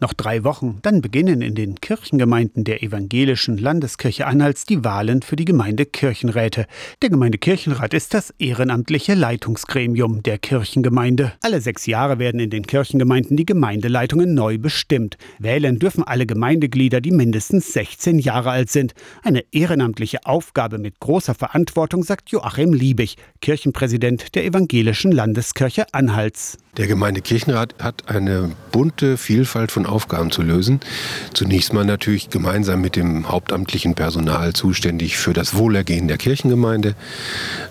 Noch drei Wochen, dann beginnen in den Kirchengemeinden der evangelischen Landeskirche Anhalts die Wahlen für die Gemeindekirchenräte. Der Gemeindekirchenrat ist das ehrenamtliche Leitungsgremium der Kirchengemeinde. Alle sechs Jahre werden in den Kirchengemeinden die Gemeindeleitungen neu bestimmt. Wählen dürfen alle Gemeindeglieder, die mindestens 16 Jahre alt sind. Eine ehrenamtliche Aufgabe mit großer Verantwortung, sagt Joachim Liebig, Kirchenpräsident der evangelischen Landeskirche Anhalts. Der Gemeindekirchenrat hat eine bunte Vielfalt von Aufgaben zu lösen. Zunächst mal natürlich gemeinsam mit dem hauptamtlichen Personal zuständig für das Wohlergehen der Kirchengemeinde,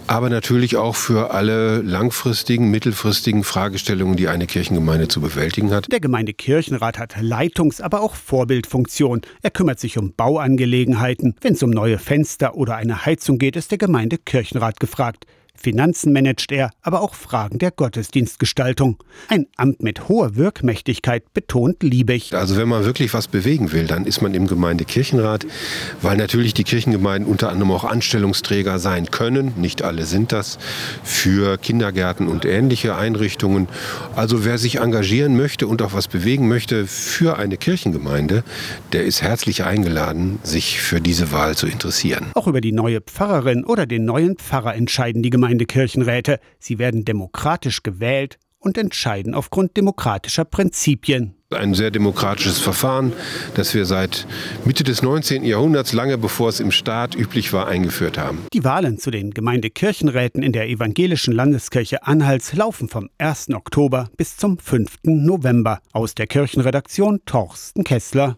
aber natürlich auch für alle langfristigen, mittelfristigen Fragestellungen, die eine Kirchengemeinde zu bewältigen hat. Der Gemeindekirchenrat hat Leitungs-, aber auch Vorbildfunktion. Er kümmert sich um Bauangelegenheiten. Wenn es um neue Fenster oder eine Heizung geht, ist der Gemeindekirchenrat gefragt. Finanzen managt er, aber auch Fragen der Gottesdienstgestaltung. Ein Amt mit hoher Wirkmächtigkeit, betont Liebig. Also wenn man wirklich was bewegen will, dann ist man im Gemeindekirchenrat, weil natürlich die Kirchengemeinden unter anderem auch Anstellungsträger sein können, nicht alle sind das, für Kindergärten und ähnliche Einrichtungen. Also wer sich engagieren möchte und auch was bewegen möchte für eine Kirchengemeinde, der ist herzlich eingeladen, sich für diese Wahl zu interessieren. Auch über die neue Pfarrerin oder den neuen Pfarrer entscheiden die Gemeinden Gemeindekirchenräte. Sie werden demokratisch gewählt und entscheiden aufgrund demokratischer Prinzipien. Ein sehr demokratisches Verfahren, das wir seit Mitte des 19. Jahrhunderts, lange bevor es im Staat üblich war, eingeführt haben. Die Wahlen zu den Gemeindekirchenräten in der evangelischen Landeskirche Anhalts laufen vom 1. Oktober bis zum 5. November. Aus der Kirchenredaktion Torsten Kessler.